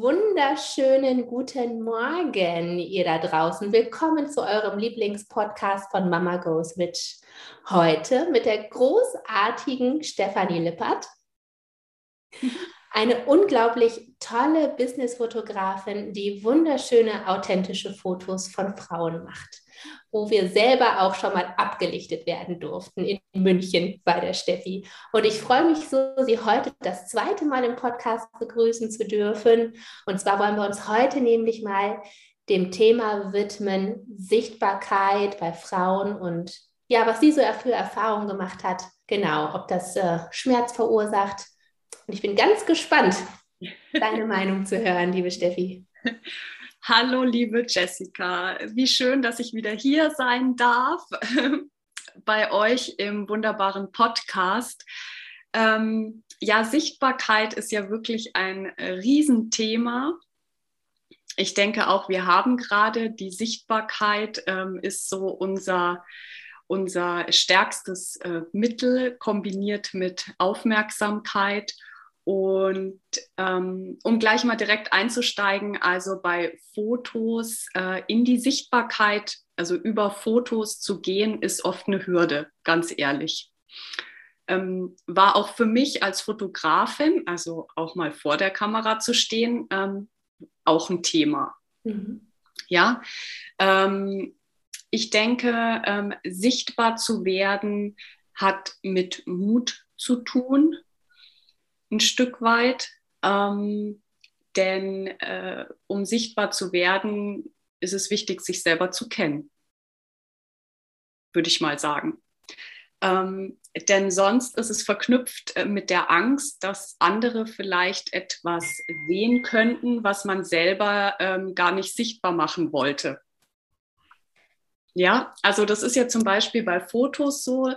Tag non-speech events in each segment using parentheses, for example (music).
Wunderschönen guten Morgen, ihr da draußen. Willkommen zu eurem Lieblingspodcast von Mama Goes Witch. Heute mit der großartigen Stefanie Lippert. Eine unglaublich tolle Businessfotografin, die wunderschöne, authentische Fotos von Frauen macht wo wir selber auch schon mal abgelichtet werden durften in München bei der Steffi. Und ich freue mich so, Sie heute das zweite Mal im Podcast begrüßen zu dürfen. Und zwar wollen wir uns heute nämlich mal dem Thema widmen, Sichtbarkeit bei Frauen und ja, was sie so für Erfahrungen gemacht hat. Genau, ob das äh, Schmerz verursacht. Und ich bin ganz gespannt, deine Meinung zu hören, liebe Steffi. Hallo, liebe Jessica. Wie schön, dass ich wieder hier sein darf (laughs) bei euch im wunderbaren Podcast. Ähm, ja, Sichtbarkeit ist ja wirklich ein Riesenthema. Ich denke auch, wir haben gerade die Sichtbarkeit ähm, ist so unser unser stärkstes äh, Mittel kombiniert mit Aufmerksamkeit und ähm, um gleich mal direkt einzusteigen, also bei Fotos äh, in die Sichtbarkeit, also über Fotos zu gehen, ist oft eine Hürde, ganz ehrlich. Ähm, war auch für mich als Fotografin, also auch mal vor der Kamera zu stehen, ähm, auch ein Thema. Mhm. Ja, ähm, ich denke, ähm, sichtbar zu werden hat mit Mut zu tun ein Stück weit. Ähm, denn äh, um sichtbar zu werden, ist es wichtig, sich selber zu kennen, würde ich mal sagen. Ähm, denn sonst ist es verknüpft äh, mit der Angst, dass andere vielleicht etwas sehen könnten, was man selber ähm, gar nicht sichtbar machen wollte. Ja, also das ist ja zum Beispiel bei Fotos so,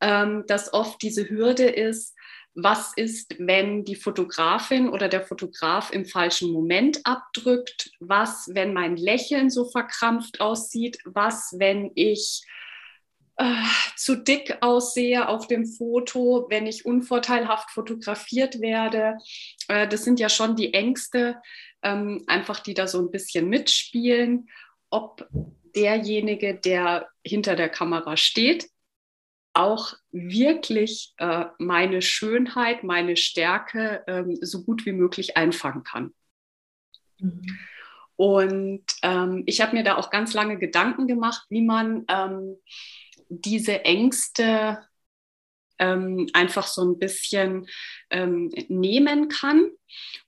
ähm, dass oft diese Hürde ist, was ist, wenn die Fotografin oder der Fotograf im falschen Moment abdrückt, was, wenn mein Lächeln so verkrampft aussieht, was, wenn ich äh, zu dick aussehe auf dem Foto, wenn ich unvorteilhaft fotografiert werde. Äh, das sind ja schon die Ängste, ähm, einfach die da so ein bisschen mitspielen, ob derjenige, der hinter der Kamera steht, auch wirklich äh, meine Schönheit, meine Stärke ähm, so gut wie möglich einfangen kann. Mhm. Und ähm, ich habe mir da auch ganz lange Gedanken gemacht, wie man ähm, diese Ängste ähm, einfach so ein bisschen ähm, nehmen kann.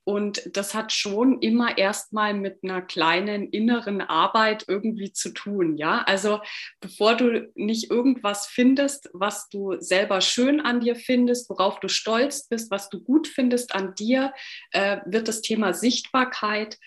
Und das hat schon immer erstmal mit einer kleinen inneren Arbeit irgendwie zu tun. Ja, also bevor du nicht irgendwas findest, was du selber schön an dir findest, worauf du stolz bist, was du gut findest an dir, äh, wird das Thema Sichtbarkeit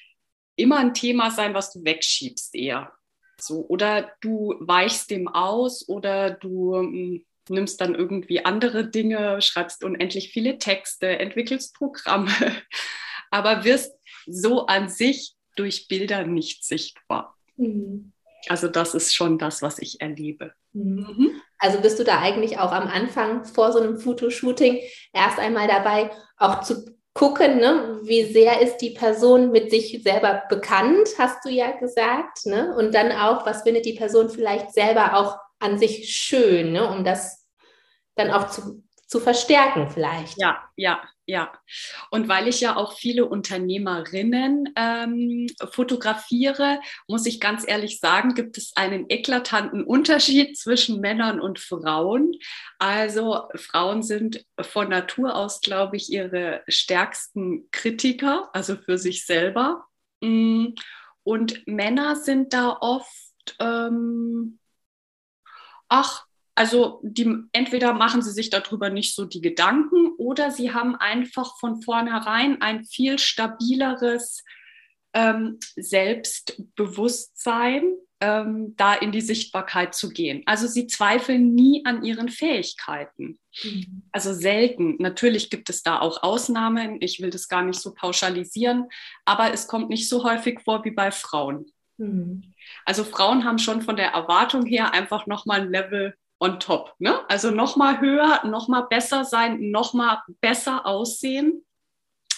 immer ein Thema sein, was du wegschiebst eher. So, oder du weichst dem aus oder du hm, nimmst dann irgendwie andere Dinge, schreibst unendlich viele Texte, entwickelst Programme, (laughs) aber wirst so an sich durch Bilder nicht sichtbar. Mhm. Also das ist schon das, was ich erlebe. Mhm. Also bist du da eigentlich auch am Anfang vor so einem Fotoshooting erst einmal dabei, auch zu gucken, ne? wie sehr ist die Person mit sich selber bekannt, hast du ja gesagt. Ne? Und dann auch, was findet die Person vielleicht selber auch an sich schön, ne? um das dann auch zu, zu verstärken vielleicht. Ja, ja, ja. Und weil ich ja auch viele Unternehmerinnen ähm, fotografiere, muss ich ganz ehrlich sagen, gibt es einen eklatanten Unterschied zwischen Männern und Frauen. Also Frauen sind von Natur aus, glaube ich, ihre stärksten Kritiker, also für sich selber. Mm. Und Männer sind da oft ähm, ach, also die, entweder machen sie sich darüber nicht so die Gedanken oder sie haben einfach von vornherein ein viel stabileres ähm, Selbstbewusstsein, ähm, da in die Sichtbarkeit zu gehen. Also sie zweifeln nie an ihren Fähigkeiten. Mhm. Also selten. Natürlich gibt es da auch Ausnahmen. Ich will das gar nicht so pauschalisieren, aber es kommt nicht so häufig vor wie bei Frauen. Mhm. Also Frauen haben schon von der Erwartung her einfach nochmal ein Level on top. Ne? Also nochmal höher, nochmal besser sein, nochmal besser aussehen.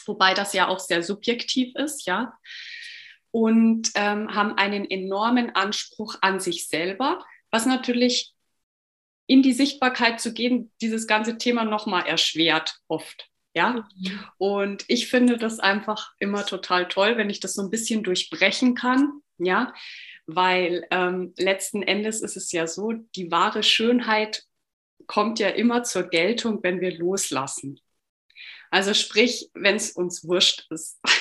Wobei das ja auch sehr subjektiv ist, ja. Und ähm, haben einen enormen Anspruch an sich selber, was natürlich in die Sichtbarkeit zu gehen, dieses ganze Thema nochmal erschwert oft. Ja, und ich finde das einfach immer total toll, wenn ich das so ein bisschen durchbrechen kann. Ja, weil ähm, letzten Endes ist es ja so, die wahre Schönheit kommt ja immer zur Geltung, wenn wir loslassen. Also sprich, wenn es uns wurscht ist. (laughs)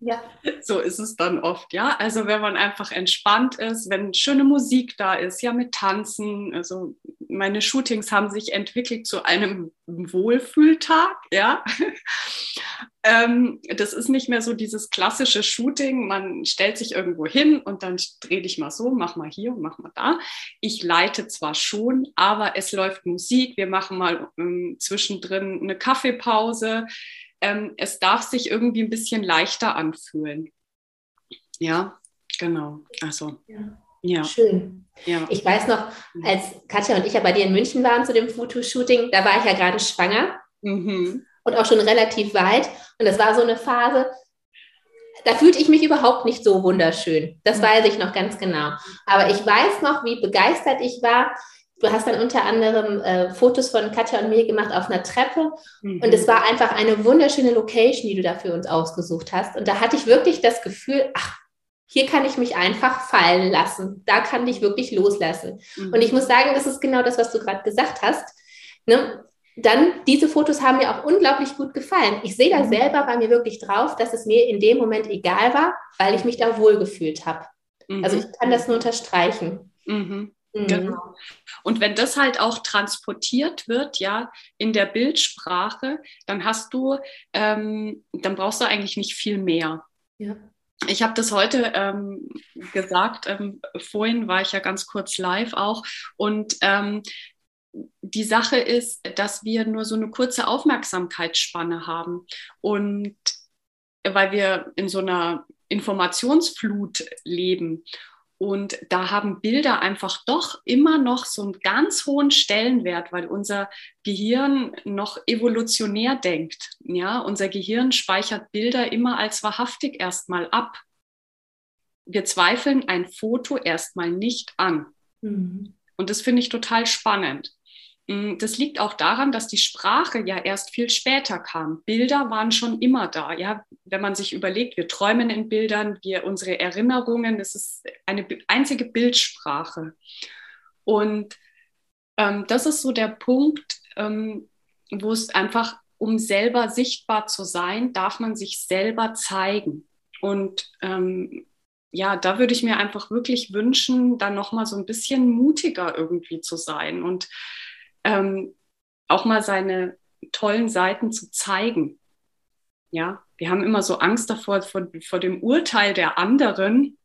Ja. So ist es dann oft, ja. Also wenn man einfach entspannt ist, wenn schöne Musik da ist, ja, mit Tanzen. Also meine Shootings haben sich entwickelt zu einem Wohlfühltag, ja. (laughs) ähm, das ist nicht mehr so dieses klassische Shooting. Man stellt sich irgendwo hin und dann dreh dich mal so, mach mal hier und mach mal da. Ich leite zwar schon, aber es läuft Musik. Wir machen mal ähm, zwischendrin eine Kaffeepause ähm, es darf sich irgendwie ein bisschen leichter anfühlen. Ja, genau. Also. Ja. Ja. Schön. Ja. Ich weiß noch, als Katja und ich ja bei dir in München waren zu dem Fotoshooting, da war ich ja gerade schwanger mhm. und auch schon relativ weit. Und das war so eine Phase, da fühlte ich mich überhaupt nicht so wunderschön. Das mhm. weiß ich noch ganz genau. Aber ich weiß noch, wie begeistert ich war, Du hast dann unter anderem äh, Fotos von Katja und mir gemacht auf einer Treppe. Mhm. Und es war einfach eine wunderschöne Location, die du da für uns ausgesucht hast. Und da hatte ich wirklich das Gefühl, ach, hier kann ich mich einfach fallen lassen. Da kann ich wirklich loslassen. Mhm. Und ich muss sagen, das ist genau das, was du gerade gesagt hast. Ne? Dann, diese Fotos haben mir auch unglaublich gut gefallen. Ich sehe da mhm. selber bei mir wirklich drauf, dass es mir in dem Moment egal war, weil ich mich da wohlgefühlt habe. Also mhm. ich kann das nur unterstreichen. Mhm. Mhm. Genau. Und wenn das halt auch transportiert wird, ja, in der Bildsprache, dann hast du, ähm, dann brauchst du eigentlich nicht viel mehr. Ja. Ich habe das heute ähm, gesagt, ähm, vorhin war ich ja ganz kurz live auch und ähm, die Sache ist, dass wir nur so eine kurze Aufmerksamkeitsspanne haben und weil wir in so einer Informationsflut leben und da haben Bilder einfach doch immer noch so einen ganz hohen Stellenwert, weil unser Gehirn noch evolutionär denkt. Ja, unser Gehirn speichert Bilder immer als wahrhaftig erstmal ab. Wir zweifeln ein Foto erstmal nicht an. Mhm. Und das finde ich total spannend. Mm, das liegt auch daran, dass die Sprache ja erst viel später kam. Bilder waren schon immer da. Ja, wenn man sich überlegt, wir träumen in Bildern, wir unsere Erinnerungen, das ist eine einzige Bildsprache. Und ähm, das ist so der Punkt, ähm, wo es einfach, um selber sichtbar zu sein, darf man sich selber zeigen. Und ähm, ja, da würde ich mir einfach wirklich wünschen, dann noch mal so ein bisschen mutiger irgendwie zu sein und ähm, auch mal seine tollen Seiten zu zeigen. Ja, wir haben immer so Angst davor, vor, vor dem Urteil der anderen.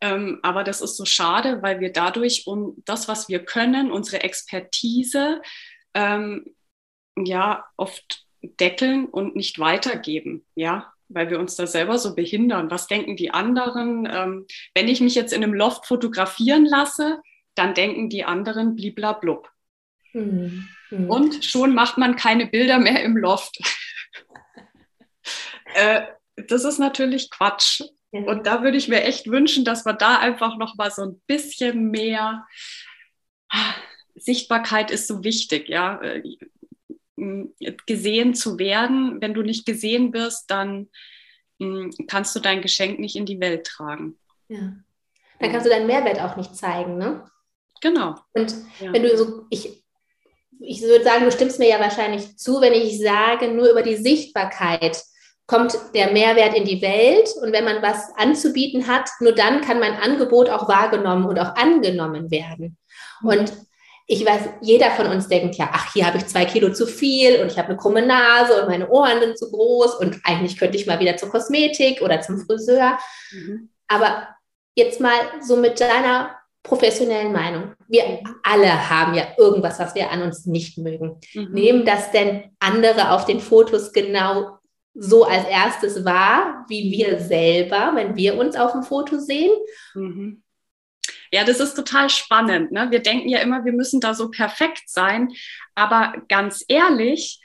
Ähm, aber das ist so schade, weil wir dadurch um das, was wir können, unsere Expertise, ähm, ja, oft deckeln und nicht weitergeben. Ja, weil wir uns da selber so behindern. Was denken die anderen? Ähm, wenn ich mich jetzt in einem Loft fotografieren lasse, dann denken die anderen bliblablub. Mhm. Mhm. Und schon macht man keine Bilder mehr im Loft. (laughs) äh, das ist natürlich Quatsch. Ja. Und da würde ich mir echt wünschen, dass man da einfach noch mal so ein bisschen mehr Sichtbarkeit ist so wichtig, ja. Äh, gesehen zu werden. Wenn du nicht gesehen wirst, dann hm, kannst du dein Geschenk nicht in die Welt tragen. Ja. Dann kannst du deinen Mehrwert auch nicht zeigen, ne? Genau. Und ja. wenn du so, ich, ich würde sagen, du stimmst mir ja wahrscheinlich zu, wenn ich sage, nur über die Sichtbarkeit kommt der Mehrwert in die Welt und wenn man was anzubieten hat, nur dann kann mein Angebot auch wahrgenommen und auch angenommen werden. Mhm. Und ich weiß, jeder von uns denkt ja, ach, hier habe ich zwei Kilo zu viel und ich habe eine krumme Nase und meine Ohren sind zu groß und eigentlich könnte ich mal wieder zur Kosmetik oder zum Friseur. Mhm. Aber jetzt mal so mit deiner professionellen Meinung. Wir alle haben ja irgendwas, was wir an uns nicht mögen. Mhm. Nehmen das denn andere auf den Fotos genau so als erstes wahr, wie wir selber, wenn wir uns auf dem Foto sehen? Mhm. Ja, das ist total spannend. Ne? Wir denken ja immer, wir müssen da so perfekt sein. Aber ganz ehrlich,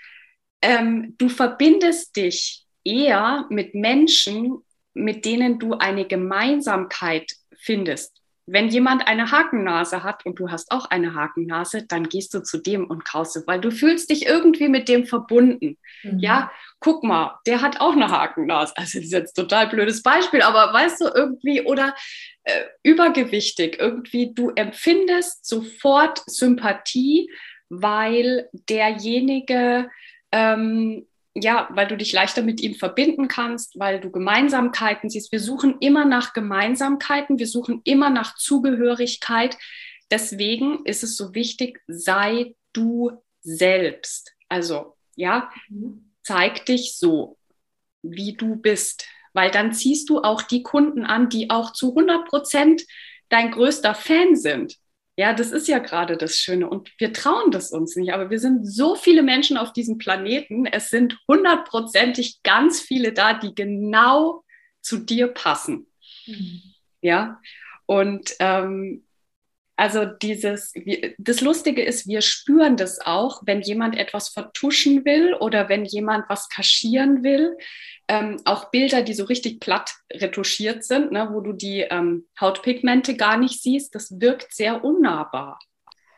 ähm, du verbindest dich eher mit Menschen, mit denen du eine Gemeinsamkeit findest. Wenn jemand eine Hakennase hat und du hast auch eine Hakennase, dann gehst du zu dem und kaufst weil du fühlst dich irgendwie mit dem verbunden. Mhm. Ja, guck mal, der hat auch eine Hakennase. Also das ist jetzt ein total blödes Beispiel, aber weißt du irgendwie oder äh, übergewichtig irgendwie, du empfindest sofort Sympathie, weil derjenige ähm, ja, weil du dich leichter mit ihm verbinden kannst, weil du Gemeinsamkeiten siehst. Wir suchen immer nach Gemeinsamkeiten, wir suchen immer nach Zugehörigkeit. Deswegen ist es so wichtig, sei du selbst. Also, ja, zeig dich so, wie du bist, weil dann ziehst du auch die Kunden an, die auch zu 100 Prozent dein größter Fan sind. Ja, das ist ja gerade das Schöne und wir trauen das uns nicht, aber wir sind so viele Menschen auf diesem Planeten. Es sind hundertprozentig ganz viele da, die genau zu dir passen. Mhm. Ja, und ähm, also dieses, das Lustige ist, wir spüren das auch, wenn jemand etwas vertuschen will oder wenn jemand was kaschieren will. Ähm, auch Bilder, die so richtig platt retuschiert sind, ne, wo du die ähm, Hautpigmente gar nicht siehst, das wirkt sehr unnahbar.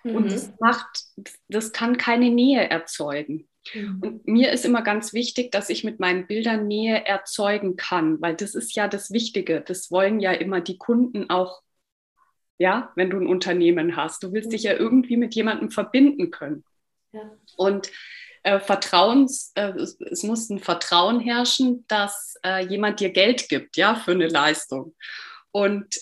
Mhm. Und das macht, das kann keine Nähe erzeugen. Mhm. Und mir ist immer ganz wichtig, dass ich mit meinen Bildern Nähe erzeugen kann, weil das ist ja das Wichtige. Das wollen ja immer die Kunden auch ja, wenn du ein Unternehmen hast. Du willst dich ja irgendwie mit jemandem verbinden können. Ja. Und äh, Vertrauens, äh, es, es, muss ein Vertrauen herrschen, dass äh, jemand dir Geld gibt, ja, für eine Leistung. Und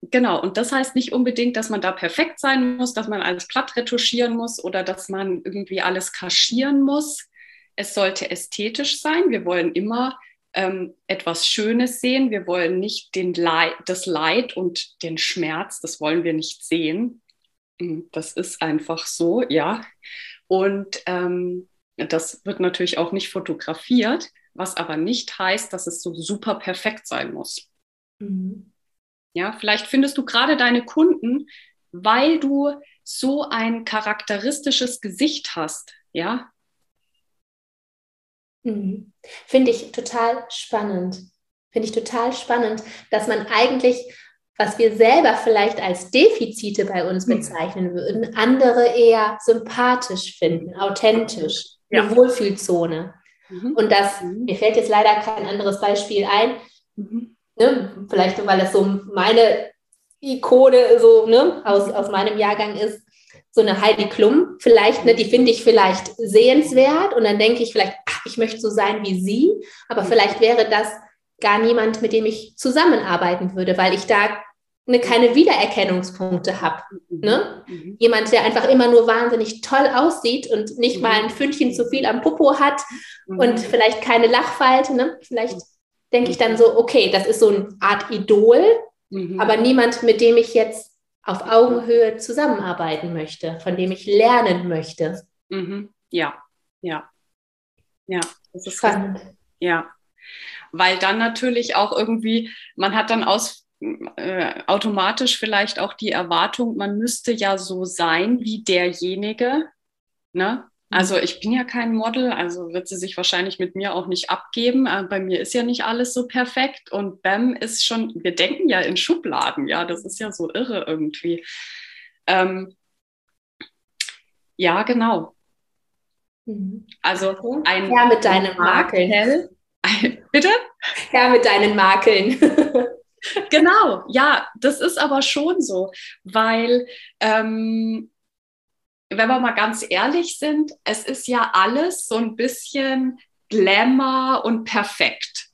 genau, und das heißt nicht unbedingt, dass man da perfekt sein muss, dass man alles platt retuschieren muss oder dass man irgendwie alles kaschieren muss. Es sollte ästhetisch sein. Wir wollen immer ähm, etwas Schönes sehen. Wir wollen nicht den Leid, das Leid und den Schmerz, das wollen wir nicht sehen. Hm, das ist einfach so, ja. Und ähm, das wird natürlich auch nicht fotografiert, was aber nicht heißt, dass es so super perfekt sein muss. Mhm. Ja, vielleicht findest du gerade deine Kunden, weil du so ein charakteristisches Gesicht hast, ja, Mhm. Finde ich total spannend. Finde ich total spannend, dass man eigentlich, was wir selber vielleicht als Defizite bei uns mhm. bezeichnen würden, andere eher sympathisch finden, authentisch, ja. eine Wohlfühlzone. Mhm. Und das, mhm. mir fällt jetzt leider kein anderes Beispiel ein, mhm. ne, vielleicht weil das so meine Ikone so ne, aus, aus meinem Jahrgang ist, so eine Heidi Klum vielleicht, ne, die finde ich vielleicht sehenswert und dann denke ich vielleicht, ach, ich möchte so sein wie sie, aber vielleicht wäre das gar niemand, mit dem ich zusammenarbeiten würde, weil ich da ne, keine Wiedererkennungspunkte habe. Mhm. Ne? Mhm. Jemand, der einfach immer nur wahnsinnig toll aussieht und nicht mal ein Fündchen zu viel am Popo hat und vielleicht keine Lachfalte. Ne? Vielleicht denke ich dann so, okay, das ist so eine Art Idol, aber niemand, mit dem ich jetzt auf Augenhöhe zusammenarbeiten möchte, von dem ich lernen möchte. Mhm. Ja, ja. Ja, das ist spannend. Ja, weil dann natürlich auch irgendwie, man hat dann aus, äh, automatisch vielleicht auch die Erwartung, man müsste ja so sein wie derjenige, ne? Also ich bin ja kein Model, also wird sie sich wahrscheinlich mit mir auch nicht abgeben. Äh, bei mir ist ja nicht alles so perfekt und Bam ist schon, wir denken ja in Schubladen, ja, das ist ja so irre irgendwie. Ähm, ja, genau. Mhm. Also ein ja mit deinen Makeln. Makel, (laughs) bitte? Ja, mit deinen Makeln. (laughs) genau, ja, das ist aber schon so, weil ähm, wenn wir mal ganz ehrlich sind, es ist ja alles so ein bisschen Glamour und perfekt.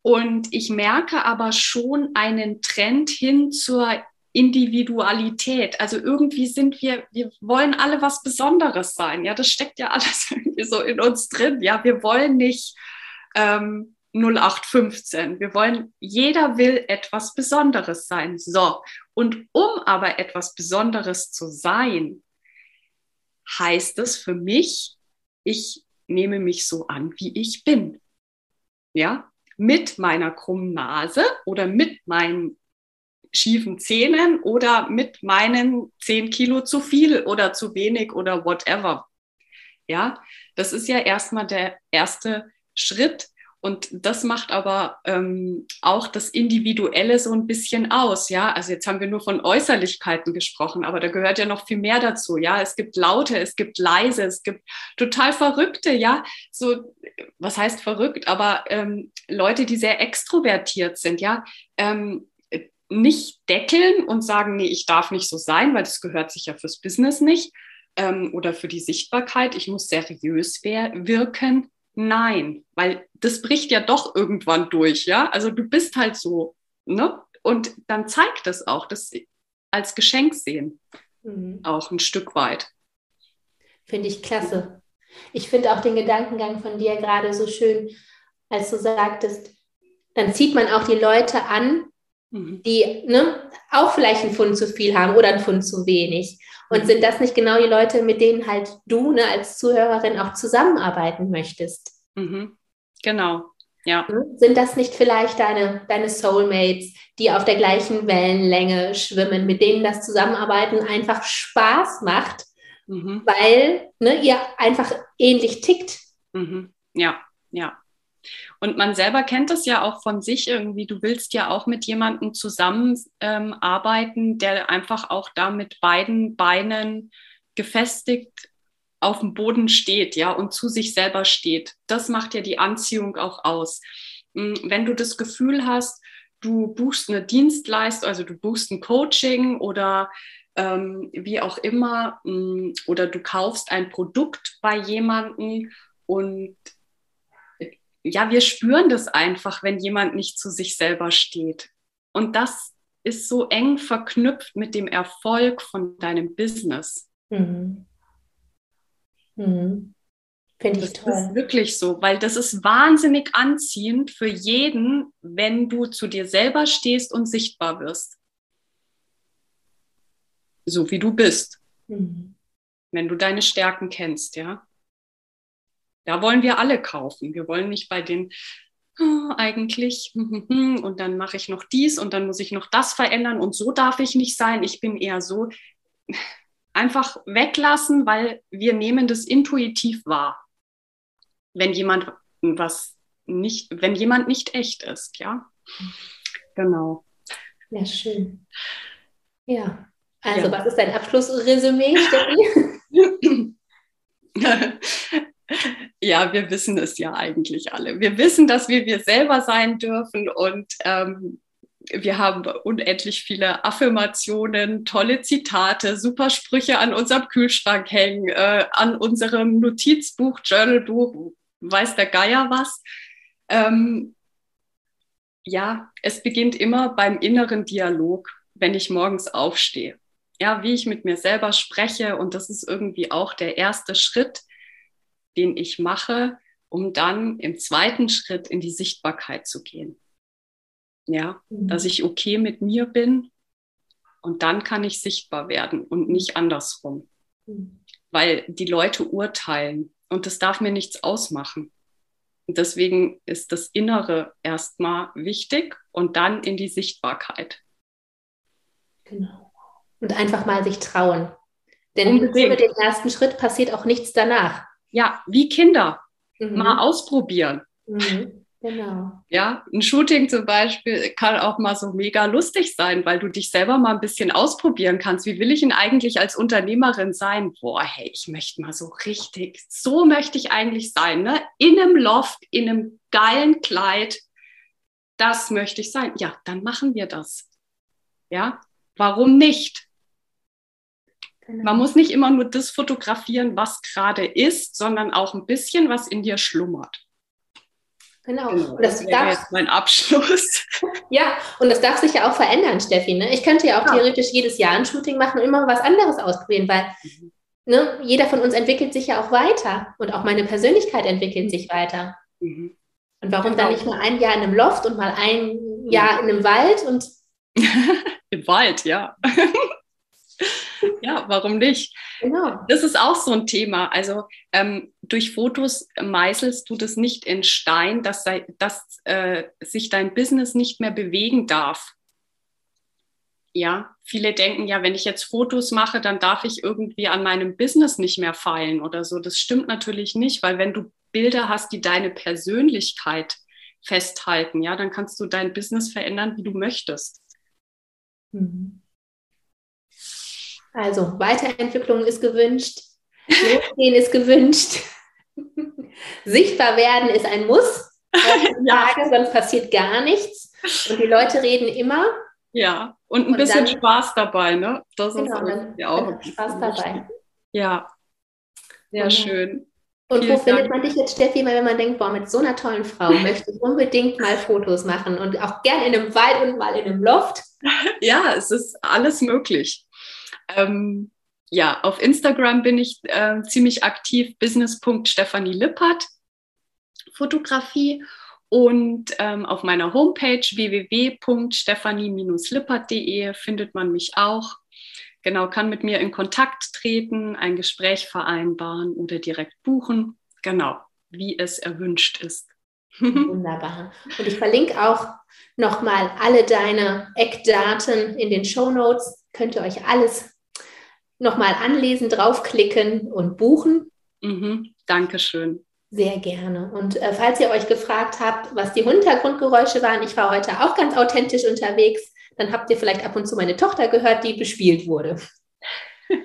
Und ich merke aber schon einen Trend hin zur Individualität. Also irgendwie sind wir, wir wollen alle was Besonderes sein. Ja, das steckt ja (laughs) alles irgendwie so in uns drin. Ja, wir wollen nicht ähm, 0815. Wir wollen, jeder will etwas Besonderes sein. So. Und um aber etwas Besonderes zu sein, heißt es für mich, ich nehme mich so an, wie ich bin. Ja, mit meiner krummen Nase oder mit meinen schiefen Zähnen oder mit meinen 10 Kilo zu viel oder zu wenig oder whatever. Ja, das ist ja erstmal der erste Schritt, und das macht aber ähm, auch das Individuelle so ein bisschen aus, ja. Also jetzt haben wir nur von Äußerlichkeiten gesprochen, aber da gehört ja noch viel mehr dazu, ja. Es gibt laute, es gibt leise, es gibt total verrückte, ja. So, was heißt verrückt? Aber ähm, Leute, die sehr extrovertiert sind, ja. Ähm, nicht deckeln und sagen, nee, ich darf nicht so sein, weil das gehört sich ja fürs Business nicht ähm, oder für die Sichtbarkeit. Ich muss seriös wirken Nein, weil das bricht ja doch irgendwann durch, ja. Also du bist halt so, ne? Und dann zeigt es auch, das als Geschenk sehen, mhm. auch ein Stück weit. Finde ich klasse. Ich finde auch den Gedankengang von dir gerade so schön, als du sagtest, dann zieht man auch die Leute an. Die ne, auch vielleicht einen Pfund zu viel haben oder einen Pfund zu wenig. Und sind das nicht genau die Leute, mit denen halt du ne, als Zuhörerin auch zusammenarbeiten möchtest? Mhm. Genau, ja. Hm? Sind das nicht vielleicht deine, deine Soulmates, die auf der gleichen Wellenlänge schwimmen, mit denen das Zusammenarbeiten einfach Spaß macht, mhm. weil ne, ihr einfach ähnlich tickt? Mhm. Ja, ja. Und man selber kennt das ja auch von sich irgendwie. Du willst ja auch mit jemandem zusammenarbeiten, ähm, der einfach auch da mit beiden Beinen gefestigt auf dem Boden steht, ja, und zu sich selber steht. Das macht ja die Anziehung auch aus. Hm, wenn du das Gefühl hast, du buchst eine Dienstleistung, also du buchst ein Coaching oder ähm, wie auch immer, hm, oder du kaufst ein Produkt bei jemandem und ja, wir spüren das einfach, wenn jemand nicht zu sich selber steht. Und das ist so eng verknüpft mit dem Erfolg von deinem Business. Mhm. Mhm. Finde ich das toll. Das ist wirklich so, weil das ist wahnsinnig anziehend für jeden, wenn du zu dir selber stehst und sichtbar wirst. So wie du bist. Mhm. Wenn du deine Stärken kennst, ja. Da wollen wir alle kaufen. Wir wollen nicht bei den oh, eigentlich (laughs) und dann mache ich noch dies und dann muss ich noch das verändern und so darf ich nicht sein. Ich bin eher so (laughs) einfach weglassen, weil wir nehmen das intuitiv wahr. Wenn jemand was nicht, wenn jemand nicht echt ist, ja. Genau. Ja, schön. Ja. Also, ja. was ist dein Abschlussresümee, Steffi? (laughs) ja, wir wissen es ja eigentlich alle. Wir wissen, dass wir wir selber sein dürfen und ähm, wir haben unendlich viele Affirmationen, tolle Zitate, super Sprüche an unserem Kühlschrank hängen, äh, an unserem Notizbuch, Journalbuch, weiß der Geier was. Ähm, ja, es beginnt immer beim inneren Dialog, wenn ich morgens aufstehe. Ja, wie ich mit mir selber spreche und das ist irgendwie auch der erste Schritt, den ich mache, um dann im zweiten Schritt in die Sichtbarkeit zu gehen. Ja, mhm. dass ich okay mit mir bin und dann kann ich sichtbar werden und nicht andersrum. Mhm. Weil die Leute urteilen und das darf mir nichts ausmachen. Und deswegen ist das Innere erstmal wichtig und dann in die Sichtbarkeit. Genau. Und einfach mal sich trauen. Denn Unbedingt. ohne den ersten Schritt passiert auch nichts danach. Ja, wie Kinder. Mhm. Mal ausprobieren. Mhm. Genau. Ja, ein Shooting zum Beispiel kann auch mal so mega lustig sein, weil du dich selber mal ein bisschen ausprobieren kannst. Wie will ich denn eigentlich als Unternehmerin sein? Boah, hey, ich möchte mal so richtig, so möchte ich eigentlich sein, ne? In einem Loft, in einem geilen Kleid. Das möchte ich sein. Ja, dann machen wir das. Ja, warum nicht? Genau. Man muss nicht immer nur das fotografieren, was gerade ist, sondern auch ein bisschen, was in dir schlummert. Genau. genau. Und das, das wäre jetzt mein Abschluss. (laughs) Ja, und das darf sich ja auch verändern, Steffi. Ne? Ich könnte ja auch ja. theoretisch jedes Jahr ein Shooting machen und immer was anderes ausprobieren, weil mhm. ne, jeder von uns entwickelt sich ja auch weiter und auch meine Persönlichkeit entwickelt sich weiter. Mhm. Und warum genau. dann nicht mal ein Jahr in einem Loft und mal ein Jahr in einem Wald und (laughs) im Wald, ja. (laughs) ja, warum nicht? Genau. Das ist auch so ein Thema. Also ähm, durch Fotos meißelst du das nicht in Stein, dass, dass äh, sich dein Business nicht mehr bewegen darf. Ja, viele denken ja, wenn ich jetzt Fotos mache, dann darf ich irgendwie an meinem Business nicht mehr feilen oder so. Das stimmt natürlich nicht, weil wenn du Bilder hast, die deine Persönlichkeit festhalten, ja, dann kannst du dein Business verändern, wie du möchtest. Mhm. Also Weiterentwicklung ist gewünscht, Losgehen ist gewünscht, (laughs) sichtbar werden ist ein Muss. (laughs) ja. sonst passiert gar nichts. Und die Leute reden immer. Ja, und ein und bisschen dann, Spaß dabei, ne? Das genau, ist ja auch Spaß dabei. Ja, sehr und, schön. Und Vielen wo Dank. findet man dich jetzt, Steffi, wenn man denkt, boah, mit so einer tollen Frau (laughs) möchte ich unbedingt mal Fotos machen und auch gern in einem Wald und mal in einem Loft? Ja, es ist alles möglich. Ähm, ja, auf Instagram bin ich äh, ziemlich aktiv, business.stephanie Lippert, Fotografie. Und ähm, auf meiner Homepage www.stephanie-lippert.de findet man mich auch. Genau, kann mit mir in Kontakt treten, ein Gespräch vereinbaren oder direkt buchen. Genau, wie es erwünscht ist. (laughs) Wunderbar. Und ich verlinke auch nochmal alle deine Eckdaten in den Show Notes. Könnt ihr euch alles nochmal anlesen, draufklicken und buchen. Mhm, Dankeschön. Sehr gerne. Und äh, falls ihr euch gefragt habt, was die Hintergrundgeräusche waren, ich war heute auch ganz authentisch unterwegs, dann habt ihr vielleicht ab und zu meine Tochter gehört, die bespielt wurde. (laughs)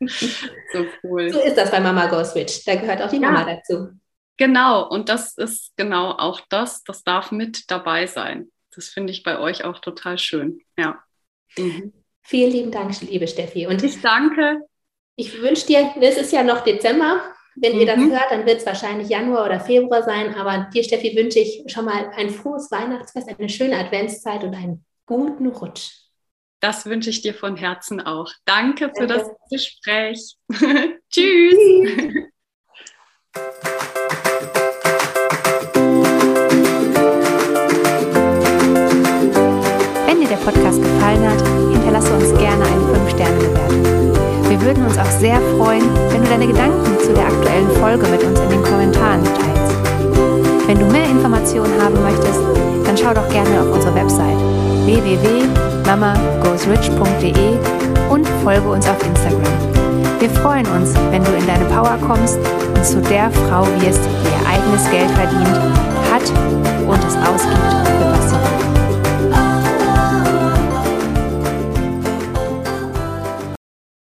so cool. So ist das bei Mama Go Switch. Da gehört auch die ja. Mama dazu. Genau, und das ist genau auch das, das darf mit dabei sein. Das finde ich bei euch auch total schön. Ja. Mhm. Vielen lieben Dank, liebe Steffi. Und ich danke. Ich wünsche dir, es ist ja noch Dezember. Wenn mhm. ihr das mhm. hört, dann wird es wahrscheinlich Januar oder Februar sein. Aber dir, Steffi, wünsche ich schon mal ein frohes Weihnachtsfest, eine schöne Adventszeit und einen guten Rutsch. Das wünsche ich dir von Herzen auch. Danke für Danke. das Gespräch. (laughs) Tschüss. Würden uns auch sehr freuen, wenn du deine Gedanken zu der aktuellen Folge mit uns in den Kommentaren teilst. Wenn du mehr Informationen haben möchtest, dann schau doch gerne auf unsere Website www.mamagoesrich.de und folge uns auf Instagram. Wir freuen uns, wenn du in deine Power kommst und zu der Frau wirst, die ihr eigenes Geld verdient, hat und es ausgibt